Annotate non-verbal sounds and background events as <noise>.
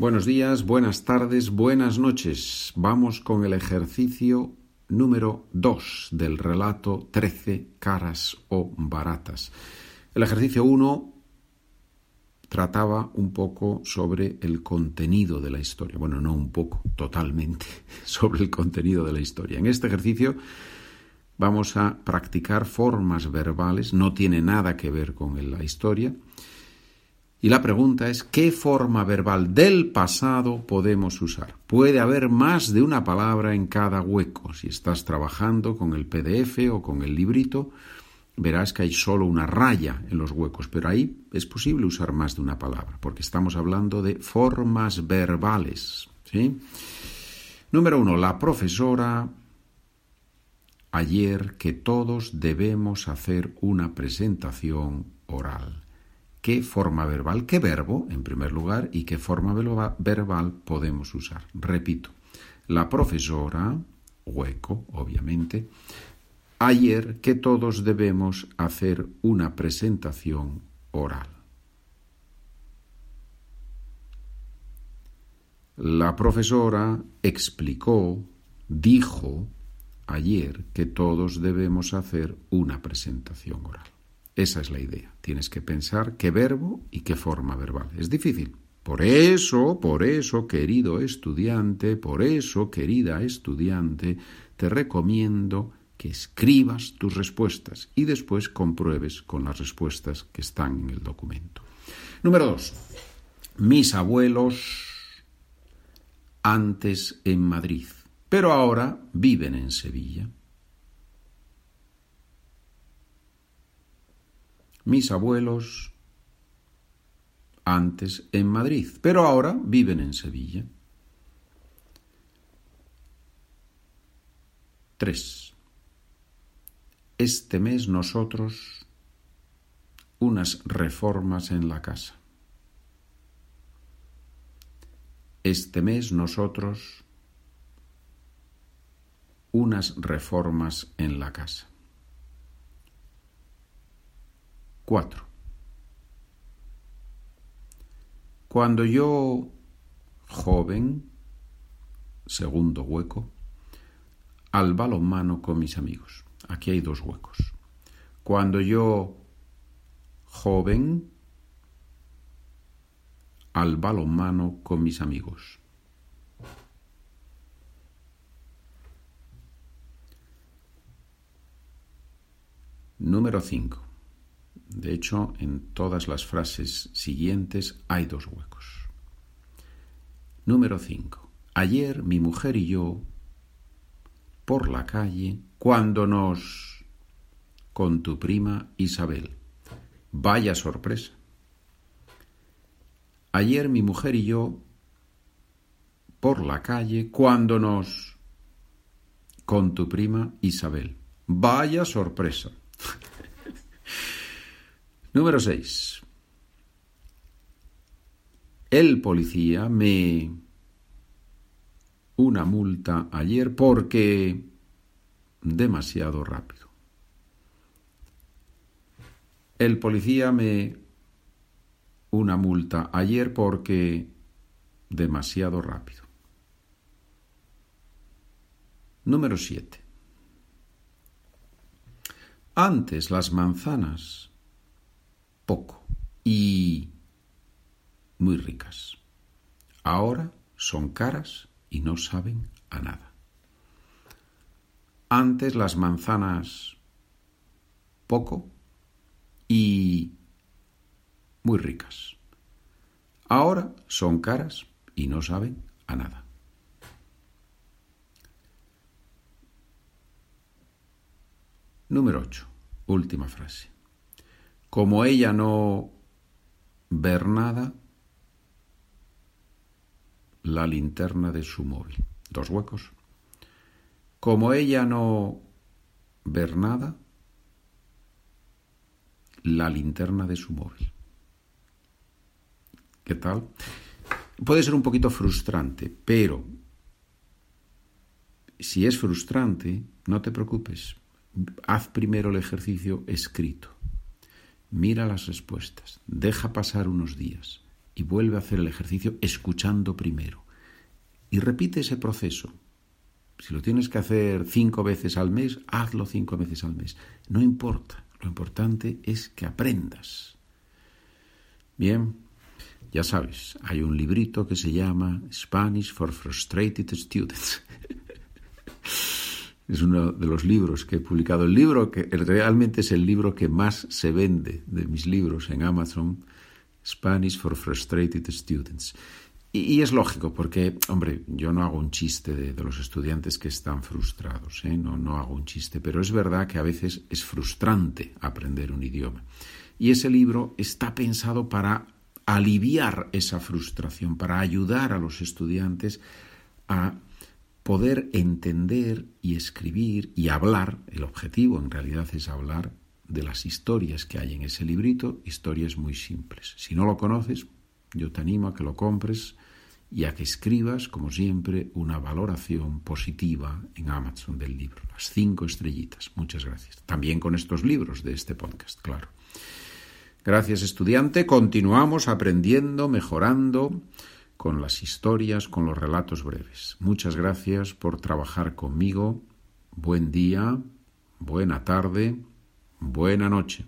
Buenos días, buenas tardes, buenas noches. Vamos con el ejercicio número 2 del relato 13 caras o baratas. El ejercicio 1 trataba un poco sobre el contenido de la historia. Bueno, no un poco, totalmente <laughs> sobre el contenido de la historia. En este ejercicio vamos a practicar formas verbales, no tiene nada que ver con la historia y la pregunta es, ¿qué forma verbal del pasado podemos usar? Puede haber más de una palabra en cada hueco. Si estás trabajando con el PDF o con el librito, verás que hay solo una raya en los huecos, pero ahí es posible usar más de una palabra, porque estamos hablando de formas verbales. Número uno, la profesora ayer que todos debemos hacer una presentación oral qué forma verbal, qué verbo, en primer lugar, y qué forma verbal podemos usar. Repito, la profesora, hueco, obviamente, ayer que todos debemos hacer una presentación oral. La profesora explicó, dijo ayer que todos debemos hacer una presentación oral. Esa es la idea. Tienes que pensar qué verbo y qué forma verbal. Es difícil. Por eso, por eso, querido estudiante, por eso, querida estudiante, te recomiendo que escribas tus respuestas y después compruebes con las respuestas que están en el documento. Número dos. Mis abuelos antes en Madrid, pero ahora viven en Sevilla. Mis abuelos antes en Madrid, pero ahora viven en Sevilla. 3. Este mes nosotros unas reformas en la casa. Este mes nosotros unas reformas en la casa. 4. Cuando yo, joven, segundo hueco, al balonmano con mis amigos. Aquí hay dos huecos. Cuando yo, joven, al balonmano con mis amigos. Número 5. De hecho, en todas las frases siguientes hay dos huecos. Número 5. Ayer mi mujer y yo, por la calle, cuando nos... con tu prima Isabel. Vaya sorpresa. Ayer mi mujer y yo, por la calle, cuando nos... con tu prima Isabel. Vaya sorpresa. Número 6. El policía me una multa ayer porque demasiado rápido. El policía me una multa ayer porque demasiado rápido. Número 7. Antes las manzanas poco y muy ricas. Ahora son caras y no saben a nada. Antes las manzanas poco y muy ricas. Ahora son caras y no saben a nada. Número 8. Última frase. Como ella no ver nada, la linterna de su móvil. Dos huecos. Como ella no ver nada, la linterna de su móvil. ¿Qué tal? Puede ser un poquito frustrante, pero si es frustrante, no te preocupes. Haz primero el ejercicio escrito. Mira las respuestas, deja pasar unos días y vuelve a hacer el ejercicio escuchando primero. Y repite ese proceso. Si lo tienes que hacer cinco veces al mes, hazlo cinco veces al mes. No importa. Lo importante es que aprendas. Bien, ya sabes, hay un librito que se llama Spanish for Frustrated Students. <laughs> es uno de los libros que he publicado. El libro que realmente es el libro que más se vende de mis libros en Amazon, Spanish for Frustrated Students. Y, es lógico, porque, hombre, yo no hago un chiste de, los estudiantes que están frustrados, ¿eh? no, no hago un chiste, pero es verdad que a veces es frustrante aprender un idioma. Y ese libro está pensado para aliviar esa frustración, para ayudar a los estudiantes a poder entender y escribir y hablar, el objetivo en realidad es hablar de las historias que hay en ese librito, historias muy simples. Si no lo conoces, yo te animo a que lo compres y a que escribas, como siempre, una valoración positiva en Amazon del libro. Las cinco estrellitas. Muchas gracias. También con estos libros de este podcast, claro. Gracias, estudiante. Continuamos aprendiendo, mejorando con las historias, con los relatos breves. Muchas gracias por trabajar conmigo. Buen día, buena tarde, buena noche.